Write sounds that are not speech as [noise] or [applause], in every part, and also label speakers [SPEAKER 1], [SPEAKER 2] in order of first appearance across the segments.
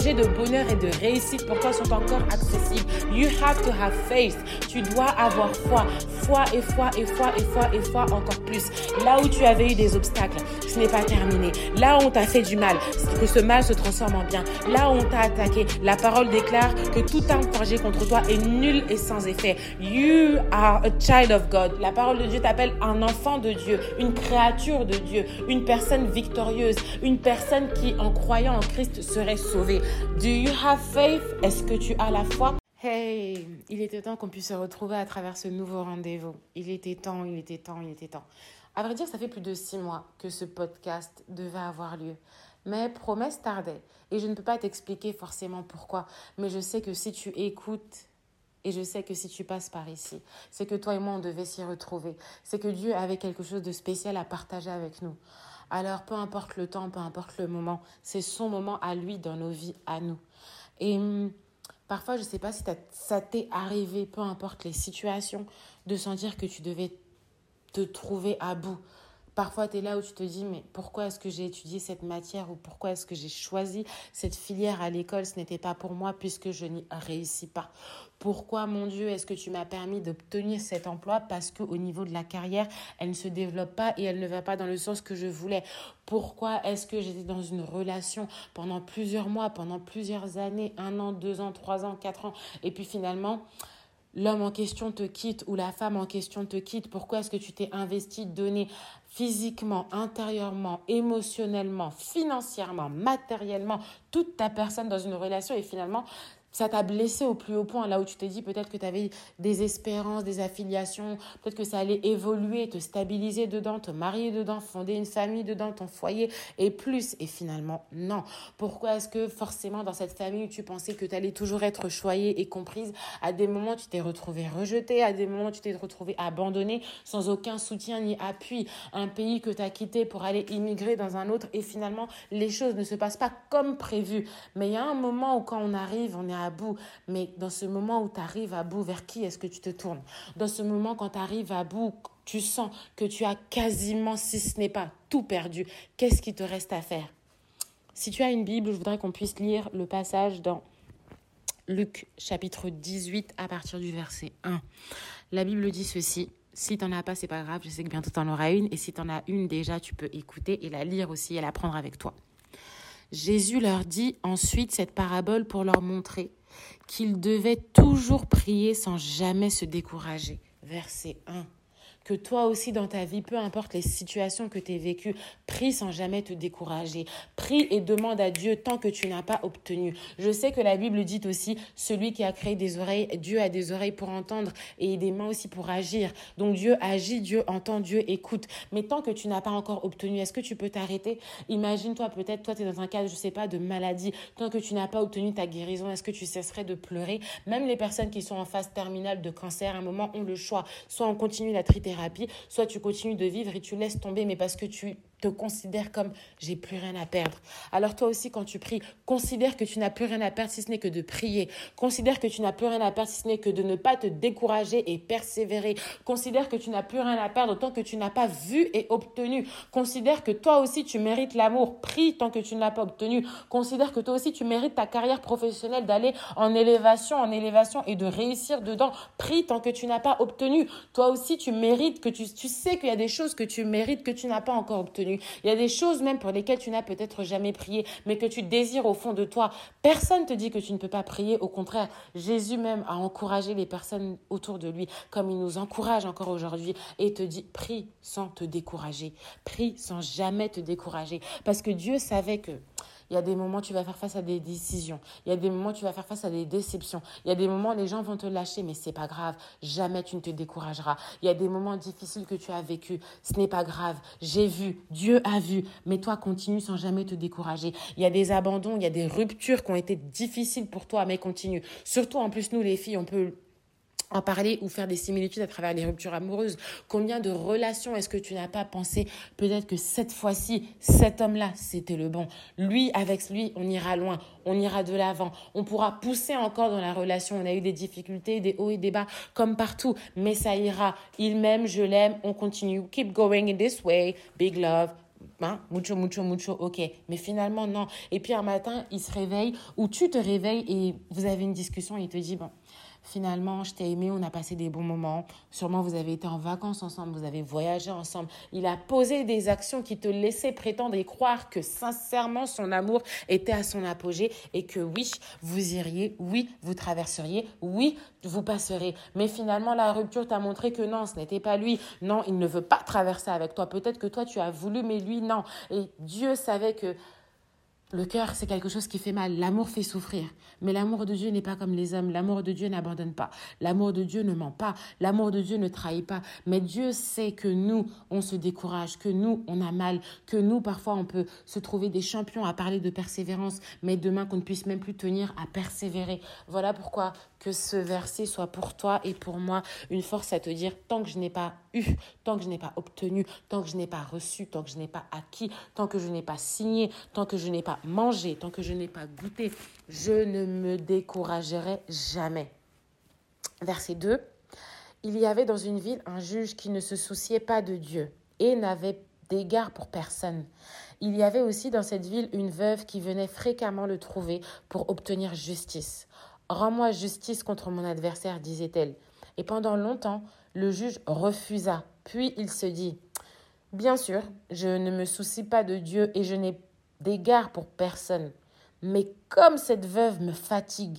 [SPEAKER 1] projets de bonheur et de réussite pour toi sont encore accessibles? You have to have faith. Tu dois avoir foi. Foi et foi et foi et foi et foi encore plus. Là où tu avais eu des obstacles, ce n'est pas terminé. Là où on t'a fait du mal, que ce mal se transforme en bien. Là où on t'a attaqué, la parole déclare que tout arme forgé contre toi est nul et sans effet. You are a child of God. La parole de Dieu t'appelle un enfant de Dieu, une créature de Dieu, une personne victorieuse, une personne qui, en croyant en Christ, serait sauvée. Do you have faith? Est-ce que tu as la foi? Hey, il était temps qu'on puisse se retrouver à travers ce nouveau rendez-vous. Il était temps, il était temps, il était temps. À vrai dire, ça fait plus de six mois que ce podcast devait avoir lieu. Mais promesse tardait. Et je ne peux pas t'expliquer forcément pourquoi. Mais je sais que si tu écoutes et je sais que si tu passes par ici, c'est que toi et moi, on devait s'y retrouver. C'est que Dieu avait quelque chose de spécial à partager avec nous. Alors, peu importe le temps, peu importe le moment, c'est son moment à lui dans nos vies, à nous. Et hum, parfois, je ne sais pas si ça t'est arrivé, peu importe les situations, de sentir que tu devais te trouver à bout. Parfois, tu es là où tu te dis, mais pourquoi est-ce que j'ai étudié cette matière ou pourquoi est-ce que j'ai choisi cette filière à l'école? Ce n'était pas pour moi puisque je n'y réussis pas. Pourquoi, mon Dieu, est-ce que tu m'as permis d'obtenir cet emploi? Parce qu'au niveau de la carrière, elle ne se développe pas et elle ne va pas dans le sens que je voulais. Pourquoi est-ce que j'étais dans une relation pendant plusieurs mois, pendant plusieurs années, un an, deux ans, trois ans, quatre ans, et puis finalement l'homme en question te quitte ou la femme en question te quitte, pourquoi est-ce que tu t'es investi, donné physiquement, intérieurement, émotionnellement, financièrement, matériellement, toute ta personne dans une relation et finalement ça t'a blessé au plus haut point, là où tu t'es dit peut-être que tu avais des espérances, des affiliations, peut-être que ça allait évoluer, te stabiliser dedans, te marier dedans, fonder une famille dedans, ton foyer et plus. Et finalement, non. Pourquoi est-ce que forcément dans cette famille, tu pensais que tu allais toujours être choyée et comprise À des moments, tu t'es retrouvé rejetée, à des moments, tu t'es retrouvé abandonnée, sans aucun soutien ni appui? Un pays que tu as quitté pour aller immigrer dans un autre et finalement, les choses ne se passent pas comme prévu. Mais il y a un moment où quand on arrive, on est à bout. Mais dans ce moment où tu arrives à bout, vers qui est-ce que tu te tournes? Dans ce moment, quand tu arrives à bout, tu sens que tu as quasiment, si ce n'est pas tout perdu, qu'est-ce qui te reste à faire? Si tu as une Bible, je voudrais qu'on puisse lire le passage dans Luc chapitre 18 à partir du verset 1. La Bible dit ceci. Si tu n'en as pas, c'est pas grave, je sais que bientôt tu en auras une. Et si tu en as une déjà, tu peux écouter et la lire aussi et la prendre avec toi. Jésus leur dit ensuite cette parabole pour leur montrer qu'ils devaient toujours prier sans jamais se décourager. Verset 1 que toi aussi dans ta vie, peu importe les situations que tu as vécues, prie sans jamais te décourager. Prie et demande à Dieu tant que tu n'as pas obtenu. Je sais que la Bible dit aussi, celui qui a créé des oreilles, Dieu a des oreilles pour entendre et des mains aussi pour agir. Donc Dieu agit, Dieu entend, Dieu écoute. Mais tant que tu n'as pas encore obtenu, est-ce que tu peux t'arrêter? Imagine-toi peut-être, toi tu es dans un cas, je sais pas, de maladie. Tant que tu n'as pas obtenu ta guérison, est-ce que tu cesserais de pleurer? Même les personnes qui sont en phase terminale de cancer, à un moment ont le choix. Soit on continue la soit tu continues de vivre et tu laisses tomber, mais parce que tu te considère comme j'ai plus rien à perdre. Alors toi aussi, quand tu pries, considère que tu n'as plus rien à perdre si ce n'est que de prier. Considère que tu n'as plus rien à perdre si ce n'est que de ne pas te décourager et persévérer. Considère que tu n'as plus rien à perdre tant que tu n'as pas vu et obtenu. Considère que toi aussi, tu mérites l'amour. Prie tant que tu ne l'as pas obtenu. Considère que toi aussi, tu mérites ta carrière professionnelle d'aller en élévation, en élévation et de réussir dedans. Prie tant que tu n'as pas obtenu. Toi aussi, tu mérites que tu, tu sais qu'il y a des choses que tu mérites que tu n'as pas encore obtenues. Il y a des choses même pour lesquelles tu n'as peut-être jamais prié, mais que tu désires au fond de toi. Personne te dit que tu ne peux pas prier. Au contraire, Jésus même a encouragé les personnes autour de lui, comme il nous encourage encore aujourd'hui, et te dit, prie sans te décourager. Prie sans jamais te décourager. Parce que Dieu savait que il y a des moments où tu vas faire face à des décisions. Il y a des moments où tu vas faire face à des déceptions. Il y a des moments où les gens vont te lâcher, mais c'est pas grave. Jamais tu ne te décourageras. Il y a des moments difficiles que tu as vécu. Ce n'est pas grave. J'ai vu. Dieu a vu. Mais toi, continue sans jamais te décourager. Il y a des abandons, il y a des ruptures qui ont été difficiles pour toi, mais continue. Surtout, en plus, nous, les filles, on peut en parler ou faire des similitudes à travers les ruptures amoureuses. Combien de relations est-ce que tu n'as pas pensé peut-être que cette fois-ci, cet homme-là, c'était le bon? Lui, avec lui, on ira loin, on ira de l'avant, on pourra pousser encore dans la relation. On a eu des difficultés, des hauts et des bas, comme partout, mais ça ira. Il m'aime, je l'aime, on continue. Keep going in this way. Big love. hein, mucho, mucho, mucho, ok. Mais finalement, non. Et puis un matin, il se réveille, ou tu te réveilles et vous avez une discussion et il te dit, bon, Finalement, je t'ai aimé, on a passé des bons moments. Sûrement, vous avez été en vacances ensemble, vous avez voyagé ensemble. Il a posé des actions qui te laissaient prétendre et croire que sincèrement, son amour était à son apogée et que oui, vous iriez, oui, vous traverseriez, oui, vous passerez. Mais finalement, la rupture t'a montré que non, ce n'était pas lui. Non, il ne veut pas traverser avec toi. Peut-être que toi, tu as voulu, mais lui, non. Et Dieu savait que le cœur, c'est quelque chose qui fait mal. L'amour fait souffrir. Mais l'amour de Dieu n'est pas comme les hommes. L'amour de Dieu n'abandonne pas. L'amour de Dieu ne ment pas. L'amour de Dieu ne trahit pas. Mais Dieu sait que nous, on se décourage, que nous, on a mal, que nous, parfois, on peut se trouver des champions à parler de persévérance, mais demain qu'on ne puisse même plus tenir à persévérer. Voilà pourquoi que ce verset soit pour toi et pour moi une force à te dire tant que je n'ai pas eu, tant que je n'ai pas obtenu, tant que je n'ai pas reçu, tant que je n'ai pas acquis, tant que je n'ai pas signé, tant que je n'ai pas mangé, tant que je n'ai pas goûté, je ne me découragerai jamais. Verset 2. Il y avait dans une ville un juge qui ne se souciait pas de Dieu et n'avait d'égard pour personne. Il y avait aussi dans cette ville une veuve qui venait fréquemment le trouver pour obtenir justice. Rends-moi justice contre mon adversaire, disait-elle. Et pendant longtemps, le juge refusa. Puis il se dit, Bien sûr, je ne me soucie pas de Dieu et je n'ai d'égard pour personne. Mais comme cette veuve me fatigue,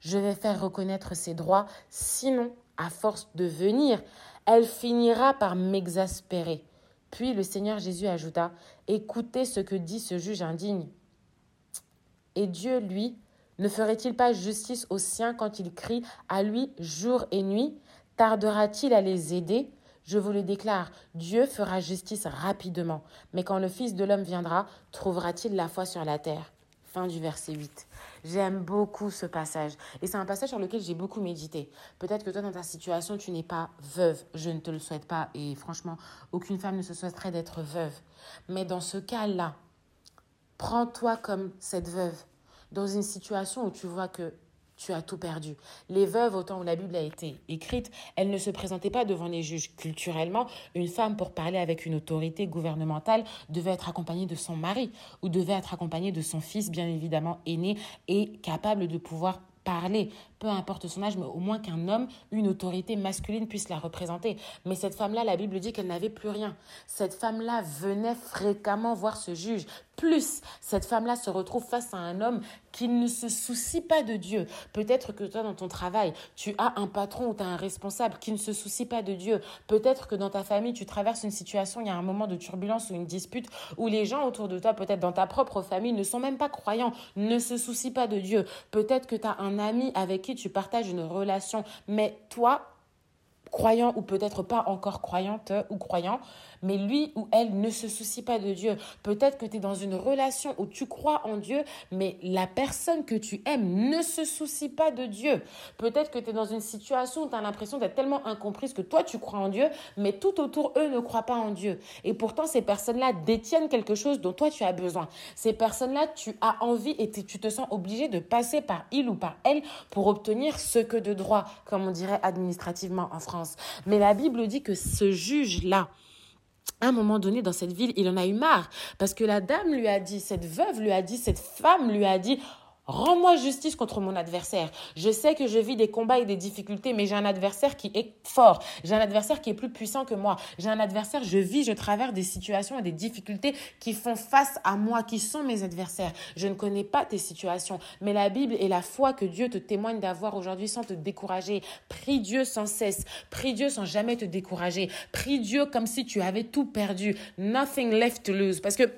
[SPEAKER 1] je vais faire reconnaître ses droits, sinon, à force de venir, elle finira par m'exaspérer. Puis le Seigneur Jésus ajouta, Écoutez ce que dit ce juge indigne. Et Dieu, lui, ne ferait-il pas justice aux siens quand il crie à lui jour et nuit? Tardera-t-il à les aider? Je vous le déclare, Dieu fera justice rapidement. Mais quand le Fils de l'homme viendra, trouvera-t-il la foi sur la terre? Fin du verset 8. J'aime beaucoup ce passage. Et c'est un passage sur lequel j'ai beaucoup médité. Peut-être que toi, dans ta situation, tu n'es pas veuve. Je ne te le souhaite pas. Et franchement, aucune femme ne se souhaiterait d'être veuve. Mais dans ce cas-là, prends-toi comme cette veuve dans une situation où tu vois que tu as tout perdu. Les veuves, au temps où la Bible a été écrite, elles ne se présentaient pas devant les juges. Culturellement, une femme, pour parler avec une autorité gouvernementale, devait être accompagnée de son mari ou devait être accompagnée de son fils, bien évidemment aîné, et capable de pouvoir parler, peu importe son âge, mais au moins qu'un homme, une autorité masculine puisse la représenter. Mais cette femme-là, la Bible dit qu'elle n'avait plus rien. Cette femme-là venait fréquemment voir ce juge. Plus, cette femme-là se retrouve face à un homme qui ne se soucie pas de Dieu. Peut-être que toi, dans ton travail, tu as un patron ou tu as un responsable qui ne se soucie pas de Dieu. Peut-être que dans ta famille, tu traverses une situation, il y a un moment de turbulence ou une dispute où les gens autour de toi, peut-être dans ta propre famille, ne sont même pas croyants, ne se soucient pas de Dieu. Peut-être que tu as un ami avec qui tu partages une relation, mais toi, croyant ou peut-être pas encore croyante ou croyant, mais lui ou elle ne se soucie pas de Dieu. Peut-être que tu es dans une relation où tu crois en Dieu, mais la personne que tu aimes ne se soucie pas de Dieu. Peut-être que tu es dans une situation où tu as l'impression d'être tellement incomprise que toi tu crois en Dieu, mais tout autour eux ne croient pas en Dieu. Et pourtant ces personnes-là détiennent quelque chose dont toi tu as besoin. Ces personnes-là, tu as envie et tu te sens obligé de passer par il ou par elle pour obtenir ce que de droit, comme on dirait administrativement en France. Mais la Bible dit que ce juge-là, à un moment donné dans cette ville, il en a eu marre parce que la dame lui a dit, cette veuve lui a dit, cette femme lui a dit, Rends-moi justice contre mon adversaire. Je sais que je vis des combats et des difficultés, mais j'ai un adversaire qui est fort. J'ai un adversaire qui est plus puissant que moi. J'ai un adversaire, je vis, je traverse des situations et des difficultés qui font face à moi, qui sont mes adversaires. Je ne connais pas tes situations, mais la Bible et la foi que Dieu te témoigne d'avoir aujourd'hui sans te décourager. Prie Dieu sans cesse. Prie Dieu sans jamais te décourager. Prie Dieu comme si tu avais tout perdu. Nothing left to lose. Parce que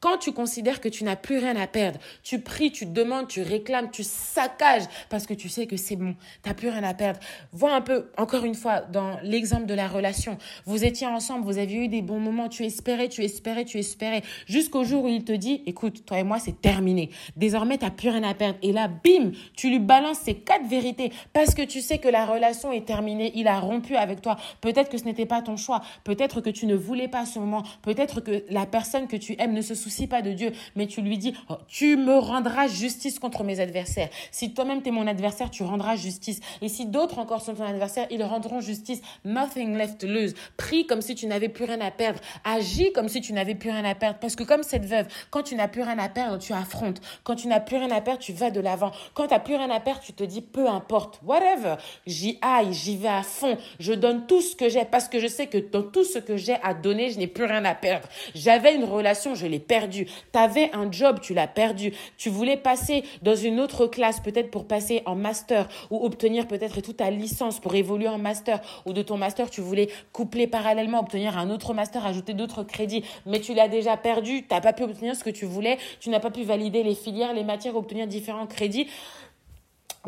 [SPEAKER 1] quand tu considères que tu n'as plus rien à perdre, tu pries, tu demandes, tu réclames, tu saccages parce que tu sais que c'est bon, tu n'as plus rien à perdre. Vois un peu, encore une fois, dans l'exemple de la relation. Vous étiez ensemble, vous aviez eu des bons moments, tu espérais, tu espérais, tu espérais, jusqu'au jour où il te dit, écoute, toi et moi, c'est terminé. Désormais, tu n'as plus rien à perdre. Et là, bim, tu lui balances ces quatre vérités parce que tu sais que la relation est terminée, il a rompu avec toi. Peut-être que ce n'était pas ton choix, peut-être que tu ne voulais pas ce moment, peut-être que la personne que tu aimes ne se soucies pas de Dieu, mais tu lui dis, oh, tu me rendras justice contre mes adversaires. Si toi-même tu es mon adversaire, tu rendras justice. Et si d'autres encore sont ton adversaire, ils rendront justice. Nothing left to lose. Prie comme si tu n'avais plus rien à perdre. Agis comme si tu n'avais plus rien à perdre. Parce que comme cette veuve, quand tu n'as plus rien à perdre, tu affrontes. Quand tu n'as plus rien à perdre, tu vas de l'avant. Quand tu n'as plus rien à perdre, tu te dis, peu importe, whatever. J'y aille, j'y vais à fond. Je donne tout ce que j'ai parce que je sais que dans tout ce que j'ai à donner, je n'ai plus rien à perdre. J'avais une relation, je l'ai perdue. Tu avais un job, tu l'as perdu. Tu voulais passer dans une autre classe, peut-être pour passer en master ou obtenir peut-être toute ta licence pour évoluer en master. Ou de ton master, tu voulais coupler parallèlement, obtenir un autre master, ajouter d'autres crédits, mais tu l'as déjà perdu, tu n'as pas pu obtenir ce que tu voulais, tu n'as pas pu valider les filières, les matières, obtenir différents crédits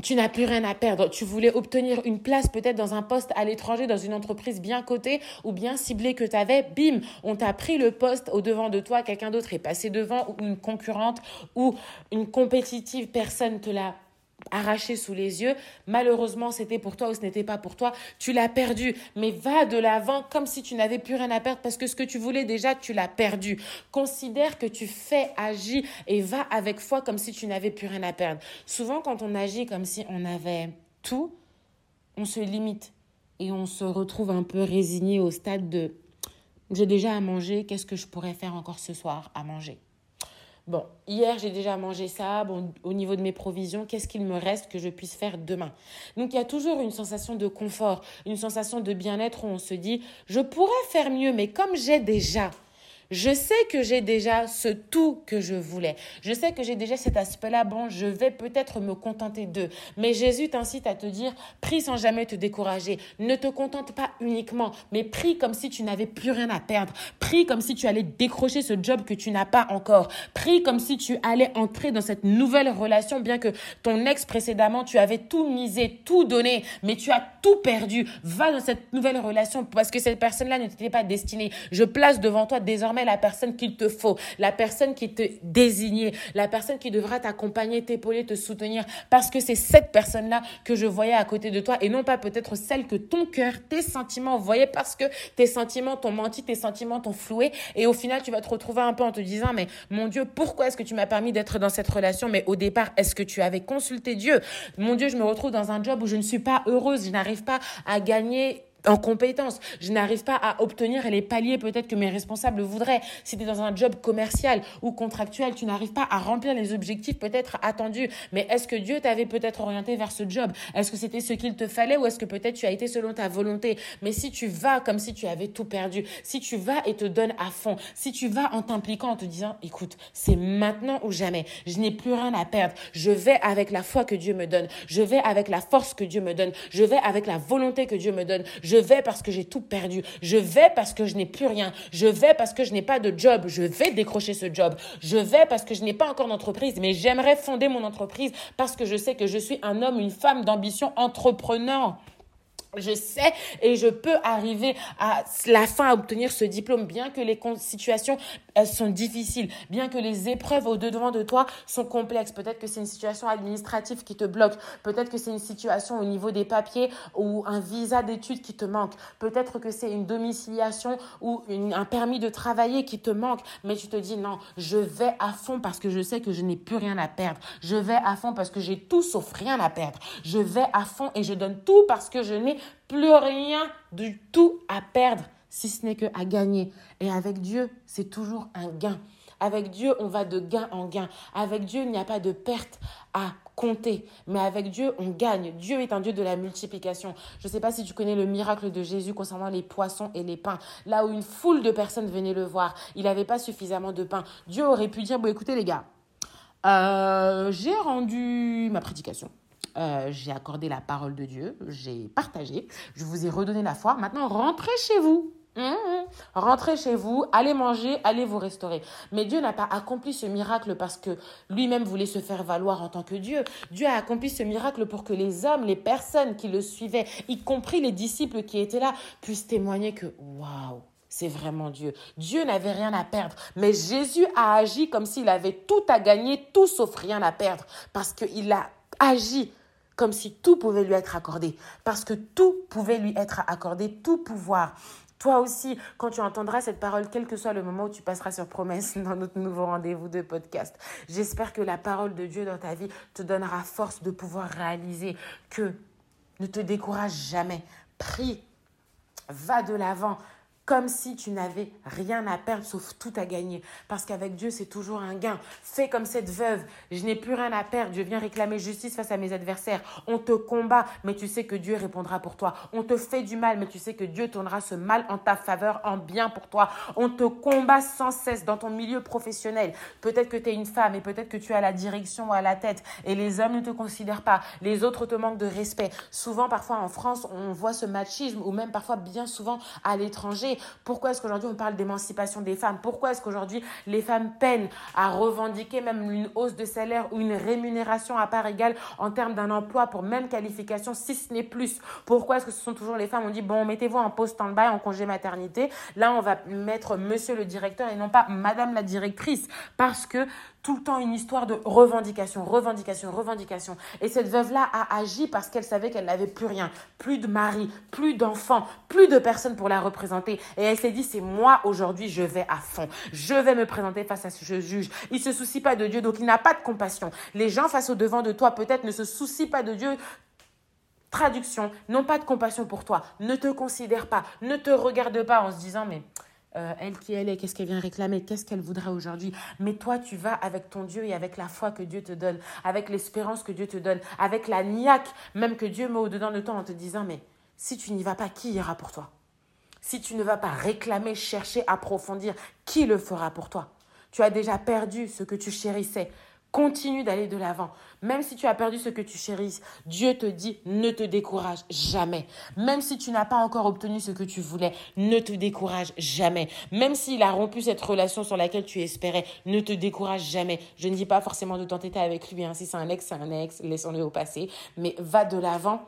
[SPEAKER 1] tu n'as plus rien à perdre. Tu voulais obtenir une place peut-être dans un poste à l'étranger, dans une entreprise bien cotée ou bien ciblée que tu avais. Bim, on t'a pris le poste au devant de toi, quelqu'un d'autre est passé devant ou une concurrente ou une compétitive personne te l'a arraché sous les yeux. Malheureusement, c'était pour toi ou ce n'était pas pour toi. Tu l'as perdu. Mais va de l'avant comme si tu n'avais plus rien à perdre parce que ce que tu voulais déjà, tu l'as perdu. Considère que tu fais, agis et va avec foi comme si tu n'avais plus rien à perdre. Souvent, quand on agit comme si on avait tout, on se limite et on se retrouve un peu résigné au stade de j'ai déjà à manger, qu'est-ce que je pourrais faire encore ce soir à manger? Bon, hier j'ai déjà mangé ça. Bon, au niveau de mes provisions, qu'est-ce qu'il me reste que je puisse faire demain? Donc il y a toujours une sensation de confort, une sensation de bien-être où on se dit je pourrais faire mieux, mais comme j'ai déjà, je sais que j'ai déjà ce tout que je voulais. Je sais que j'ai déjà cet aspect-là. Bon, je vais peut-être me contenter d'eux. Mais Jésus t'incite à te dire, prie sans jamais te décourager. Ne te contente pas uniquement, mais prie comme si tu n'avais plus rien à perdre. Prie comme si tu allais décrocher ce job que tu n'as pas encore. Prie comme si tu allais entrer dans cette nouvelle relation, bien que ton ex précédemment, tu avais tout misé, tout donné, mais tu as tout perdu. Va dans cette nouvelle relation parce que cette personne-là ne t'était pas destinée. Je place devant toi désormais la personne qu'il te faut, la personne qui te désignée, la personne qui devra t'accompagner, t'épauler, te soutenir, parce que c'est cette personne-là que je voyais à côté de toi et non pas peut-être celle que ton cœur, tes sentiments voyaient parce que tes sentiments t'ont menti, tes sentiments t'ont floué et au final tu vas te retrouver un peu en te disant mais mon Dieu, pourquoi est-ce que tu m'as permis d'être dans cette relation? Mais au départ, est-ce que tu avais consulté Dieu? Mon Dieu, je me retrouve dans un job où je ne suis pas heureuse, je n'arrive pas à gagner en compétence. Je n'arrive pas à obtenir les paliers peut-être que mes responsables voudraient. Si tu es dans un job commercial ou contractuel, tu n'arrives pas à remplir les objectifs peut-être attendus. Mais est-ce que Dieu t'avait peut-être orienté vers ce job? Est-ce que c'était ce qu'il te fallait ou est-ce que peut-être tu as été selon ta volonté? Mais si tu vas comme si tu avais tout perdu, si tu vas et te donnes à fond, si tu vas en t'impliquant en te disant, écoute, c'est maintenant ou jamais, je n'ai plus rien à perdre, je vais avec la foi que Dieu me donne, je vais avec la force que Dieu me donne, je vais avec la volonté que Dieu me donne, vais parce que j'ai tout perdu. Je vais parce que je n'ai plus rien. Je vais parce que je n'ai pas de job. Je vais décrocher ce job. Je vais parce que je n'ai pas encore d'entreprise, mais j'aimerais fonder mon entreprise parce que je sais que je suis un homme, une femme d'ambition entrepreneur. Je sais et je peux arriver à la fin à obtenir ce diplôme, bien que les situations elles sont difficiles, bien que les épreuves au devant de toi sont complexes. Peut-être que c'est une situation administrative qui te bloque, peut-être que c'est une situation au niveau des papiers ou un visa d'études qui te manque, peut-être que c'est une domiciliation ou un permis de travailler qui te manque, mais tu te dis non, je vais à fond parce que je sais que je n'ai plus rien à perdre. Je vais à fond parce que j'ai tout sauf rien à perdre. Je vais à fond et je donne tout parce que je n'ai plus rien du tout à perdre si ce n'est que à gagner. Et avec Dieu, c'est toujours un gain. Avec Dieu, on va de gain en gain. Avec Dieu, il n'y a pas de perte à compter. Mais avec Dieu, on gagne. Dieu est un Dieu de la multiplication. Je ne sais pas si tu connais le miracle de Jésus concernant les poissons et les pains. Là où une foule de personnes venaient le voir, il n'avait pas suffisamment de pain. Dieu aurait pu dire, bon écoutez les gars, euh, j'ai rendu ma prédication. Euh, j'ai accordé la parole de Dieu, j'ai partagé, je vous ai redonné la foi. Maintenant, rentrez chez vous. Mmh, mmh. Rentrez chez vous, allez manger, allez vous restaurer. Mais Dieu n'a pas accompli ce miracle parce que lui-même voulait se faire valoir en tant que Dieu. Dieu a accompli ce miracle pour que les hommes, les personnes qui le suivaient, y compris les disciples qui étaient là, puissent témoigner que waouh, c'est vraiment Dieu. Dieu n'avait rien à perdre, mais Jésus a agi comme s'il avait tout à gagner, tout sauf rien à perdre, parce qu'il a agi comme si tout pouvait lui être accordé, parce que tout pouvait lui être accordé, tout pouvoir, Toi aussi, quand tu entendras cette parole, quel que soit le moment où tu passeras sur promesse [laughs] dans notre nouveau rendez-vous de podcast, j'espère que la parole de Dieu dans ta vie te donnera force de pouvoir réaliser que ne te décourage jamais. Prie, va de l'avant, comme si tu n'avais rien à perdre sauf tout à gagner. Parce qu'avec Dieu, c'est toujours un gain. Fais comme cette veuve. Je n'ai plus rien à perdre. Je viens réclamer justice face à mes adversaires. On te combat, mais tu sais que Dieu répondra pour toi. On te fait du mal, mais tu sais que Dieu tournera ce mal en ta faveur, en bien pour toi. On te combat sans cesse dans ton milieu professionnel. Peut-être que tu es une femme et peut-être que tu as la direction ou à la tête et les hommes ne te considèrent pas. Les autres te manquent de respect. Souvent, parfois en France, on voit ce machisme ou même parfois bien souvent à l'étranger. Pourquoi est-ce qu'aujourd'hui on parle d'émancipation des femmes? Pourquoi est-ce qu'aujourd'hui les femmes peinent à revendiquer même une hausse de salaire ou une rémunération à part égale en termes d'un emploi pour même qualification, si ce n'est plus? Pourquoi est-ce que ce sont toujours les femmes? On dit, bon, mettez-vous en poste stand-by, en congé maternité. Là, on va mettre monsieur le directeur et non pas madame la directrice. Parce que tout le temps une histoire de revendication, revendication, revendication. Et cette veuve-là a agi parce qu'elle savait qu'elle n'avait plus rien, plus de mari, plus d'enfants, plus de personnes pour la représenter. Et elle s'est dit, c'est moi aujourd'hui, je vais à fond. Je vais me présenter face à ce juge. Il se soucie pas de Dieu, donc il n'a pas de compassion. Les gens face au devant de toi, peut-être, ne se soucient pas de Dieu Traduction, n'ont pas de compassion pour toi, ne te considèrent pas, ne te regardent pas en se disant mais euh, elle qui elle est, qu'est-ce qu'elle vient réclamer, qu'est-ce qu'elle voudrait aujourd'hui. Mais toi, tu vas avec ton Dieu et avec la foi que Dieu te donne, avec l'espérance que Dieu te donne, avec la niaque même que Dieu met au-dedans de toi en te disant, mais si tu n'y vas pas, qui ira pour toi? Si tu ne vas pas réclamer, chercher, approfondir, qui le fera pour toi? Tu as déjà perdu ce que tu chérissais. Continue d'aller de l'avant. Même si tu as perdu ce que tu chérisses, Dieu te dit ne te décourage jamais. Même si tu n'as pas encore obtenu ce que tu voulais, ne te décourage jamais. Même s'il a rompu cette relation sur laquelle tu espérais, ne te décourage jamais. Je ne dis pas forcément de t'entêter avec lui. Hein. Si c'est un ex, c'est un ex, laissons-le au passé. Mais va de l'avant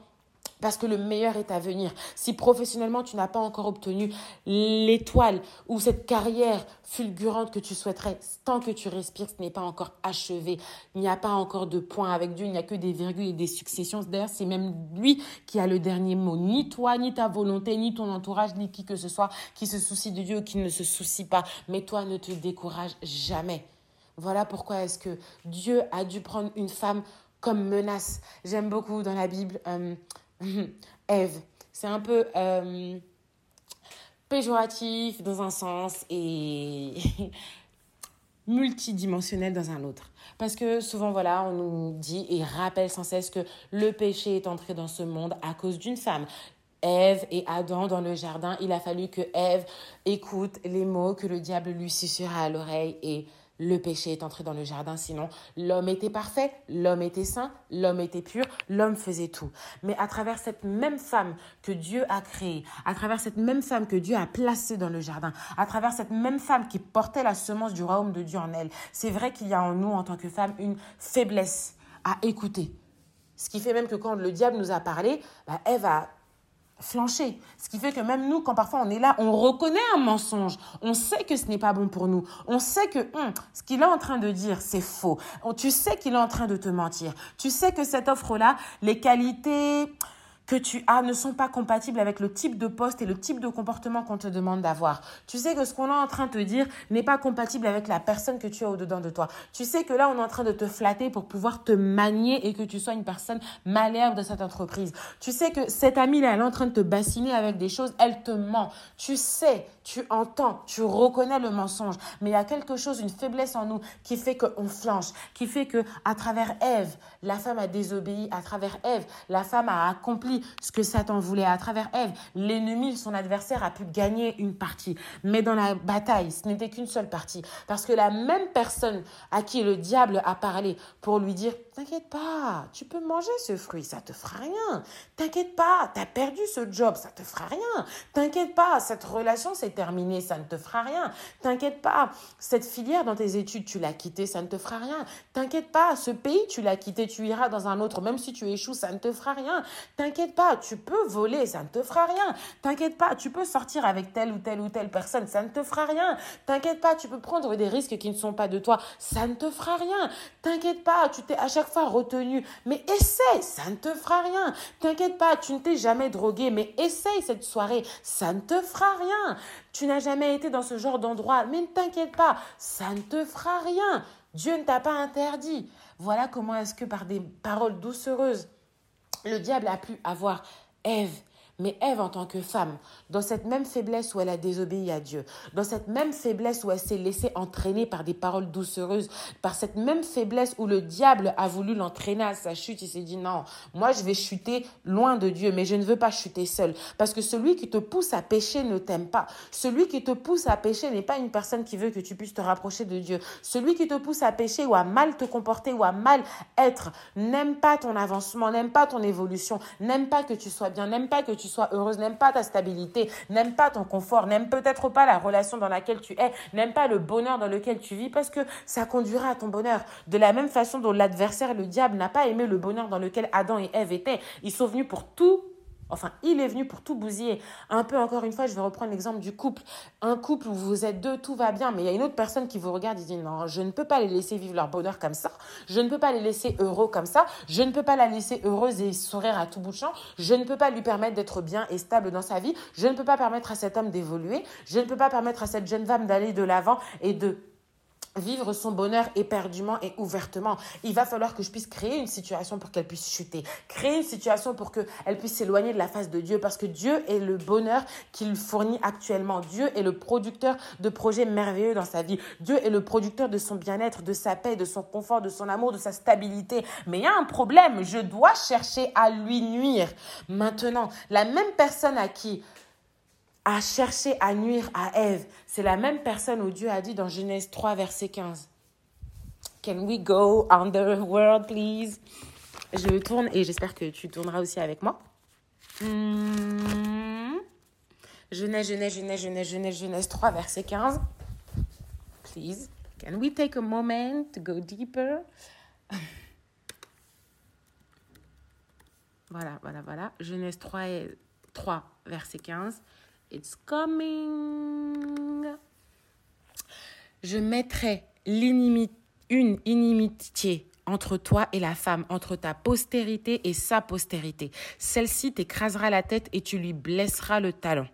[SPEAKER 1] parce que le meilleur est à venir. Si professionnellement tu n'as pas encore obtenu l'étoile ou cette carrière fulgurante que tu souhaiterais, tant que tu respires, ce n'est pas encore achevé. Il n'y a pas encore de point avec Dieu, il n'y a que des virgules et des successions. D'ailleurs, c'est même lui qui a le dernier mot. Ni toi, ni ta volonté, ni ton entourage, ni qui que ce soit qui se soucie de Dieu ou qui ne se soucie pas. Mais toi, ne te décourage jamais. Voilà pourquoi est-ce que Dieu a dû prendre une femme comme menace. J'aime beaucoup dans la Bible. Euh, [laughs] Ève. C'est un peu euh, péjoratif dans un sens et [laughs] multidimensionnel dans un autre. Parce que souvent, voilà, on nous dit et rappelle sans cesse que le péché est entré dans ce monde à cause d'une femme. Ève et Adam dans le jardin, il a fallu que Ève écoute les mots que le diable lui susurra à l'oreille et le péché est entré dans le jardin, sinon l'homme était parfait, l'homme était saint, l'homme était pur, l'homme faisait tout. Mais à travers cette même femme que Dieu a créée, à travers cette même femme que Dieu a placée dans le jardin, à travers cette même femme qui portait la semence du royaume de Dieu en elle, c'est vrai qu'il y a en nous, en tant que femme, une faiblesse à écouter. Ce qui fait même que quand le diable nous a parlé, bah, Ève a Ce qui fait que même nous, quand parfois on est là, on reconnaît un mensonge. On sait que ce n'est pas bon pour nous. On sait que hum, ce qu'il est en train de dire, c'est faux. Tu sais qu'il est en train de te mentir. Tu sais que cette offre-là, les qualités que tu as ne sont pas compatibles avec le type de poste et le type de comportement qu'on te demande d'avoir. Tu sais que ce qu'on est en train de te dire n'est pas compatible avec la personne que tu as au-dedans de toi. Tu sais que là, on est en train de te flatter pour pouvoir te manier et que tu sois une personne malheur de cette entreprise. Tu sais que cette amie-là, elle est en train de te bassiner avec des choses, elle te ment. Tu sais, tu entends, tu reconnais le mensonge, mais il y a quelque chose, une faiblesse en nous qui fait qu'on flanche, qui fait que à travers Ève, la femme a désobéi, à travers Ève, la femme a accompli ce que Satan voulait, à travers Ève, l'ennemi, son adversaire a pu gagner une partie. Mais dans la bataille, ce n'était qu'une seule partie, parce que la même personne à qui le diable a parlé pour lui dire T'inquiète pas, tu peux manger ce fruit, ça te fera rien. T'inquiète pas, t'as perdu ce job, ça te fera rien. T'inquiète pas, cette relation terminé, ça ne te fera rien. T'inquiète pas, cette filière dans tes études, tu l'as quittée, ça ne te fera rien. T'inquiète pas, ce pays, tu l'as quitté, tu iras dans un autre, même si tu échoues, ça ne te fera rien. T'inquiète pas, tu peux voler, ça ne te fera rien. T'inquiète pas, tu peux sortir avec telle ou telle ou telle personne, ça ne te fera rien. T'inquiète pas, tu peux prendre des risques qui ne sont pas de toi, ça ne te fera rien. T'inquiète pas, tu t'es à chaque fois retenu, mais essaie, ça ne te fera rien. T'inquiète pas, tu ne t'es jamais drogué, mais essaye cette soirée, ça ne te fera rien. Tu n'as jamais été dans ce genre d'endroit, mais ne t'inquiète pas, ça ne te fera rien. Dieu ne t'a pas interdit. Voilà comment est-ce que par des paroles doucereuses, le diable a pu avoir Ève mais Ève, en tant que femme, dans cette même faiblesse où elle a désobéi à Dieu, dans cette même faiblesse où elle s'est laissée entraîner par des paroles doucereuses, par cette même faiblesse où le diable a voulu l'entraîner à sa chute, il s'est dit non, moi je vais chuter loin de Dieu, mais je ne veux pas chuter seul. Parce que celui qui te pousse à pécher ne t'aime pas. Celui qui te pousse à pécher n'est pas une personne qui veut que tu puisses te rapprocher de Dieu. Celui qui te pousse à pécher ou à mal te comporter ou à mal être n'aime pas ton avancement, n'aime pas ton évolution, n'aime pas que tu sois bien, n'aime pas que tu sois heureuse, n'aime pas ta stabilité, n'aime pas ton confort, n'aime peut-être pas la relation dans laquelle tu es, n'aime pas le bonheur dans lequel tu vis parce que ça conduira à ton bonheur. De la même façon dont l'adversaire, le diable, n'a pas aimé le bonheur dans lequel Adam et Ève étaient. Ils sont venus pour tout Enfin, il est venu pour tout bousiller. Un peu, encore une fois, je vais reprendre l'exemple du couple. Un couple où vous êtes deux, tout va bien, mais il y a une autre personne qui vous regarde et dit non, je ne peux pas les laisser vivre leur bonheur comme ça. Je ne peux pas les laisser heureux comme ça. Je ne peux pas la laisser heureuse et sourire à tout bout de champ. Je ne peux pas lui permettre d'être bien et stable dans sa vie. Je ne peux pas permettre à cet homme d'évoluer. Je ne peux pas permettre à cette jeune femme d'aller de l'avant et de vivre son bonheur éperdument et ouvertement. Il va falloir que je puisse créer une situation pour qu'elle puisse chuter, créer une situation pour qu'elle puisse s'éloigner de la face de Dieu, parce que Dieu est le bonheur qu'il fournit actuellement. Dieu est le producteur de projets merveilleux dans sa vie. Dieu est le producteur de son bien-être, de sa paix, de son confort, de son amour, de sa stabilité. Mais il y a un problème, je dois chercher à lui nuire. Maintenant, la même personne à qui a cherché à nuire à Ève. C'est la même personne où Dieu a dit dans Genèse 3, verset 15. Can we go world, please? Je tourne et j'espère que tu tourneras aussi avec moi. Hmm. Genèse, Genèse, Genèse, Genèse, Genèse, Genèse 3, verset 15. Please, can we take a moment to go deeper? [laughs] Voilà, voilà, voilà. Genèse 3, 3 verset 15. It's coming. Je mettrai une inimitié entre toi et la femme, entre ta postérité et sa postérité. Celle-ci t'écrasera la tête et tu lui blesseras le talon.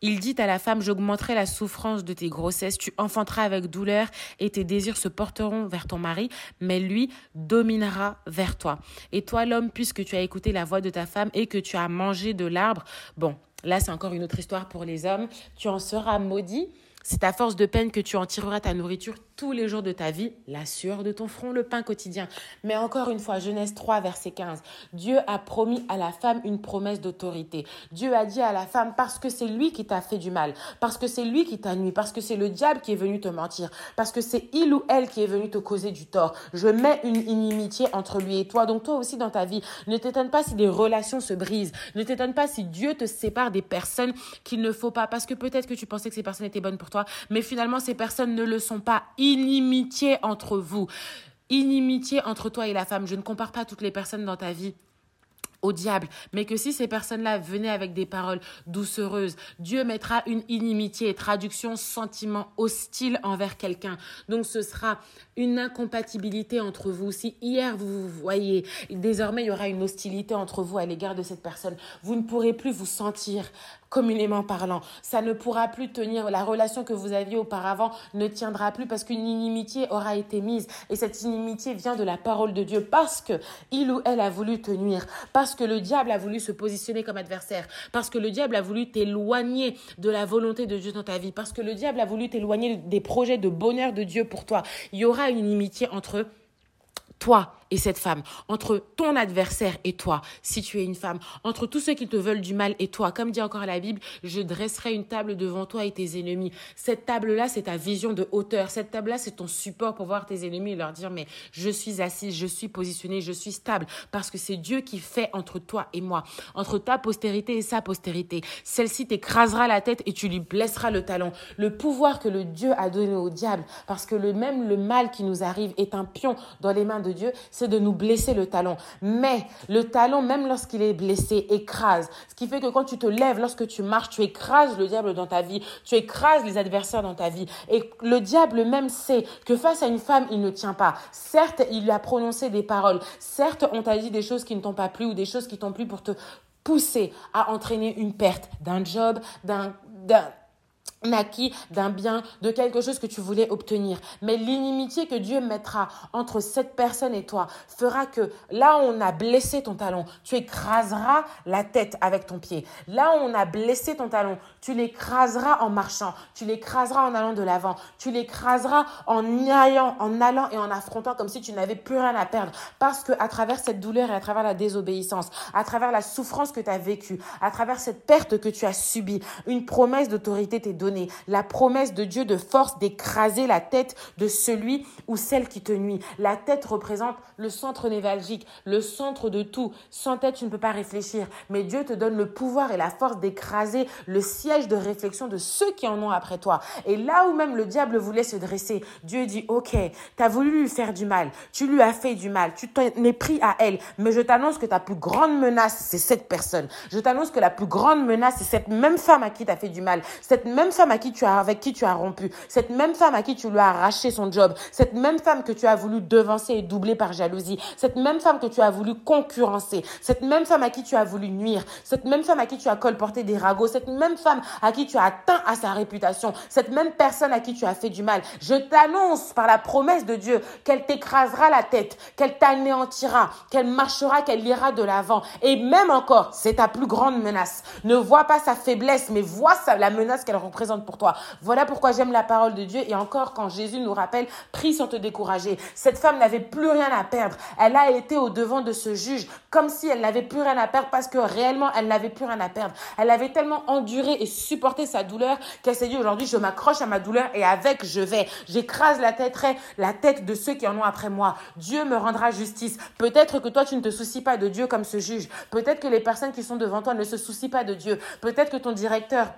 [SPEAKER 1] Il dit à la femme, j'augmenterai la souffrance de tes grossesses, tu enfanteras avec douleur et tes désirs se porteront vers ton mari, mais lui dominera vers toi. Et toi, l'homme, puisque tu as écouté la voix de ta femme et que tu as mangé de l'arbre, bon, Là, c'est encore une autre histoire pour les hommes. Tu en seras maudit. C'est à force de peine que tu en tireras ta nourriture tous les jours de ta vie, la sueur de ton front, le pain quotidien. Mais encore une fois, Genèse 3, verset 15, Dieu a promis à la femme une promesse d'autorité. Dieu a dit à la femme, parce que c'est lui qui t'a fait du mal, parce que c'est lui qui t'a nuit, parce que c'est le diable qui est venu te mentir, parce que c'est il ou elle qui est venu te causer du tort. Je mets une inimitié entre lui et toi. Donc toi aussi dans ta vie, ne t'étonne pas si des relations se brisent. Ne t'étonne pas si Dieu te sépare des personnes qu'il ne faut pas, parce que peut-être que tu pensais que ces personnes étaient bonnes pour toi, mais finalement ces personnes ne le sont pas inimitié entre vous. Inimitié entre toi et la femme. Je ne compare pas toutes les personnes dans ta vie au diable, mais que si ces personnes-là venaient avec des paroles doucereuses, Dieu mettra une inimitié, traduction, sentiment hostile envers quelqu'un. Donc ce sera une incompatibilité entre vous. Si hier vous vous voyez, désormais il y aura une hostilité entre vous à l'égard de cette personne. Vous ne pourrez plus vous sentir communément parlant. Ça ne pourra plus tenir. La relation que vous aviez auparavant ne tiendra plus parce qu'une inimitié aura été mise. Et cette inimitié vient de la parole de Dieu parce que il ou elle a voulu te nuire, parce que le diable a voulu se positionner comme adversaire, parce que le diable a voulu t'éloigner de la volonté de Dieu dans ta vie, parce que le diable a voulu t'éloigner des projets de bonheur de Dieu pour toi. Il y aura une inimitié entre toi et cette femme, entre ton adversaire et toi, si tu es une femme, entre tous ceux qui te veulent du mal et toi. Comme dit encore la Bible, je dresserai une table devant toi et tes ennemis. Cette table-là, c'est ta vision de hauteur. Cette table-là, c'est ton support pour voir tes ennemis et leur dire, mais je suis assise, je suis positionnée, je suis stable, parce que c'est Dieu qui fait entre toi et moi, entre ta postérité et sa postérité. Celle-ci t'écrasera la tête et tu lui blesseras le talon. Le pouvoir que le Dieu a donné au diable, parce que le même le mal qui nous arrive est un pion dans les mains de Dieu, de nous blesser le talon. Mais le talon, même lorsqu'il est blessé, écrase. Ce qui fait que quand tu te lèves, lorsque tu marches, tu écrases le diable dans ta vie, tu écrases les adversaires dans ta vie. Et le diable même sait que face à une femme, il ne tient pas. Certes, il lui a prononcé des paroles. Certes, on t'a dit des choses qui ne t'ont pas plu ou des choses qui t'ont plu pour te pousser à entraîner une perte d'un job, d'un acquis d'un bien, de quelque chose que tu voulais obtenir. Mais l'inimitié que Dieu mettra entre cette personne et toi fera que là où on a blessé ton talon, tu écraseras la tête avec ton pied. Là où on a blessé ton talon, tu l'écraseras en marchant, tu l'écraseras en allant de l'avant, tu l'écraseras en allant, en allant et en affrontant comme si tu n'avais plus rien à perdre. Parce que à travers cette douleur et à travers la désobéissance, à travers la souffrance que tu as vécue, à travers cette perte que tu as subie, une promesse d'autorité t'est donnée la promesse de Dieu de force d'écraser la tête de celui ou celle qui te nuit. La tête représente le centre névralgique, le centre de tout. Sans tête, tu ne peux pas réfléchir. Mais Dieu te donne le pouvoir et la force d'écraser le siège de réflexion de ceux qui en ont après toi. Et là où même le diable voulait se dresser, Dieu dit, OK, tu as voulu lui faire du mal, tu lui as fait du mal, tu t'en es pris à elle, mais je t'annonce que ta plus grande menace, c'est cette personne. Je t'annonce que la plus grande menace, c'est cette même femme à qui tu as fait du mal, cette même femme à qui tu as, avec qui tu as rompu, cette même femme à qui tu lui as arraché son job, cette même femme que tu as voulu devancer et doubler par jalousie, cette même femme que tu as voulu concurrencer, cette même femme à qui tu as voulu nuire, cette même femme à qui tu as colporté des ragots, cette même femme à qui tu as atteint à sa réputation, cette même personne à qui tu as fait du mal. Je t'annonce par la promesse de Dieu qu'elle t'écrasera la tête, qu'elle t'anéantira, qu'elle marchera, qu'elle ira de l'avant. Et même encore, c'est ta plus grande menace. Ne vois pas sa faiblesse, mais vois la menace qu'elle représente pour toi. Voilà pourquoi j'aime la parole de Dieu. Et encore, quand Jésus nous rappelle, prie sans te décourager. Cette femme n'avait plus rien à perdre. Elle a été au devant de ce juge comme si elle n'avait plus rien à perdre parce que réellement, elle n'avait plus rien à perdre. Elle avait tellement enduré et supporté sa douleur qu'elle s'est dit aujourd'hui, je m'accroche à ma douleur et avec, je vais. J'écrase la tête, la tête de ceux qui en ont après moi. Dieu me rendra justice. Peut-être que toi, tu ne te soucies pas de Dieu comme ce juge. Peut-être que les personnes qui sont devant toi ne se soucient pas de Dieu. Peut-être que ton directeur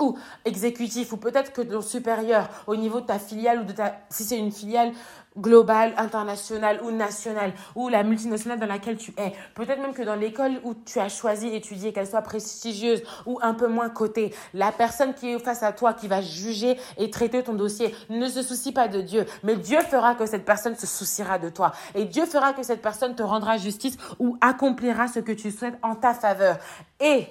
[SPEAKER 1] ou exécutif, ou peut-être que ton supérieur au niveau de ta filiale ou de ta, si c'est une filiale globale, internationale ou nationale, ou la multinationale dans laquelle tu es. Peut-être même que dans l'école où tu as choisi d'étudier, qu'elle soit prestigieuse ou un peu moins cotée, la personne qui est face à toi, qui va juger et traiter ton dossier, ne se soucie pas de Dieu, mais Dieu fera que cette personne se souciera de toi. Et Dieu fera que cette personne te rendra justice ou accomplira ce que tu souhaites en ta faveur. Et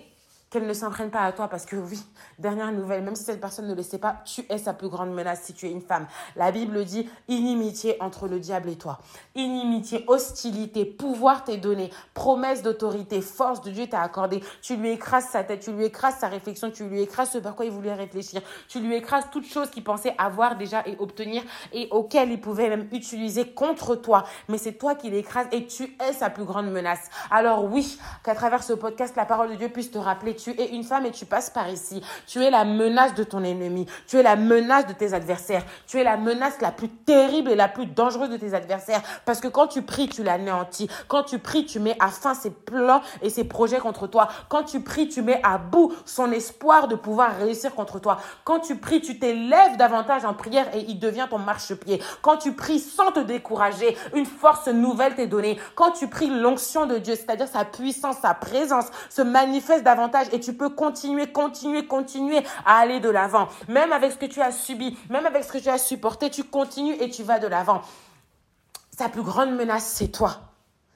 [SPEAKER 1] qu'elle ne s'entraîne pas à toi parce que oui, dernière nouvelle, même si cette personne ne le sait pas, tu es sa plus grande menace si tu es une femme. La Bible dit inimitié entre le diable et toi. Inimitié, hostilité, pouvoir t'est donné, promesse d'autorité, force de Dieu t'a accordé. Tu lui écrases sa tête, tu lui écrases sa réflexion, tu lui écrases ce par quoi il voulait réfléchir. Tu lui écrases toutes choses qu'il pensait avoir déjà et obtenir et auxquelles il pouvait même utiliser contre toi. Mais c'est toi qui l'écrases et tu es sa plus grande menace. Alors oui, qu'à travers ce podcast, la parole de Dieu puisse te rappeler tu es une femme et tu passes par ici. Tu es la menace de ton ennemi. Tu es la menace de tes adversaires. Tu es la menace la plus terrible et la plus dangereuse de tes adversaires. Parce que quand tu pries, tu l'anéantis. Quand tu pries, tu mets à fin ses plans et ses projets contre toi. Quand tu pries, tu mets à bout son espoir de pouvoir réussir contre toi. Quand tu pries, tu t'élèves davantage en prière et il devient ton marchepied. Quand tu pries sans te décourager, une force nouvelle t'est donnée. Quand tu pries l'onction de Dieu, c'est-à-dire sa puissance, sa présence, se manifeste davantage et tu peux continuer, continuer, continuer à aller de l'avant. Même avec ce que tu as subi, même avec ce que tu as supporté, tu continues et tu vas de l'avant. Sa plus grande menace, c'est toi.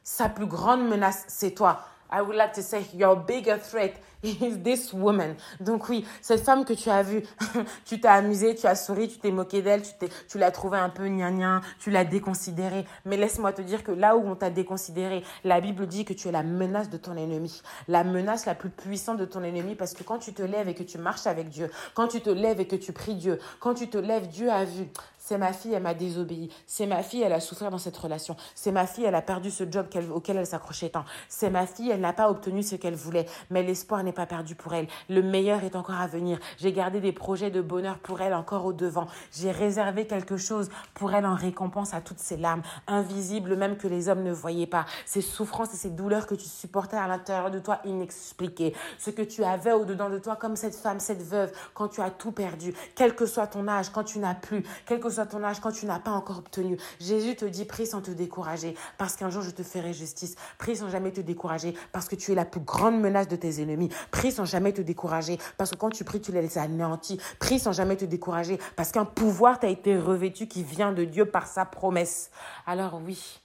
[SPEAKER 1] Sa plus grande menace, c'est toi. I would like to say your bigger threat is this woman. Donc oui, cette femme que tu as vue, [laughs] tu t'es amusé, tu as souri, tu t'es moqué d'elle, tu, tu l'as trouvée un peu gna tu l'as déconsidérée. Mais laisse-moi te dire que là où on t'a déconsidéré, la Bible dit que tu es la menace de ton ennemi. La menace la plus puissante de ton ennemi parce que quand tu te lèves et que tu marches avec Dieu, quand tu te lèves et que tu pries Dieu, quand tu te lèves, Dieu a vu C'est ma fille, elle m'a désobéi. C'est ma fille, elle a souffert dans cette relation. C'est ma fille, elle a perdu ce job auquel elle s'accrochait tant. C'est ma fille, elle n'a pas obtenu ce qu'elle voulait. Mais l'espoir n'est pas perdu pour elle. Le meilleur est encore à venir. J'ai gardé des projets de bonheur pour elle encore au devant. J'ai réservé quelque chose pour elle en récompense à toutes ces larmes, invisibles même que les hommes ne voyaient pas. Ces souffrances et ces douleurs que tu supportais à l'intérieur de toi inexpliquées. Ce que tu avais au-dedans de toi comme cette femme, cette veuve, quand tu as tout perdu. Quel que soit ton âge, quand tu n'as plus. Quel que soit ton âge, quand tu n'as pas encore obtenu. Jésus te dit, prie sans te décourager, parce qu'un jour je te ferai justice. Prie sans jamais te décourager, parce que tu es la plus grande menace de tes ennemis. Prie sans jamais te décourager, parce que quand tu pries, tu les anéantis. Prie sans jamais te décourager, parce qu'un pouvoir t'a été revêtu qui vient de Dieu par sa promesse. Alors oui,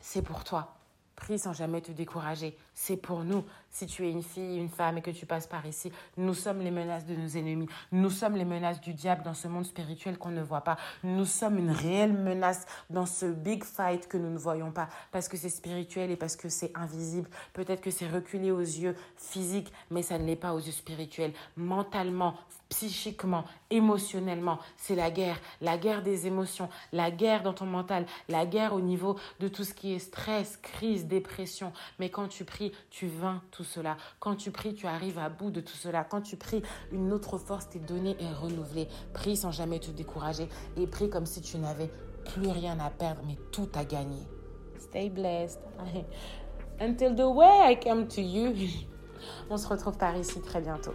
[SPEAKER 1] c'est pour toi. Prie sans jamais te décourager. C'est pour nous. Si tu es une fille, une femme et que tu passes par ici, nous sommes les menaces de nos ennemis. Nous sommes les menaces du diable dans ce monde spirituel qu'on ne voit pas. Nous sommes une réelle menace dans ce big fight que nous ne voyons pas parce que c'est spirituel et parce que c'est invisible. Peut-être que c'est reculé aux yeux physiques, mais ça ne l'est pas aux yeux spirituels. Mentalement, psychiquement, émotionnellement, c'est la guerre. La guerre des émotions, la guerre dans ton mental, la guerre au niveau de tout ce qui est stress, crise, dépression. Mais quand tu pries, tu vains tout cela. Quand tu pries, tu arrives à bout de tout cela. Quand tu pries, une autre force t'est donnée et renouvelée. Prie sans jamais te décourager et prie comme si tu n'avais plus rien à perdre, mais tout à gagner. Stay blessed. [laughs] Until the way I come to you. [laughs] On se retrouve par ici très bientôt.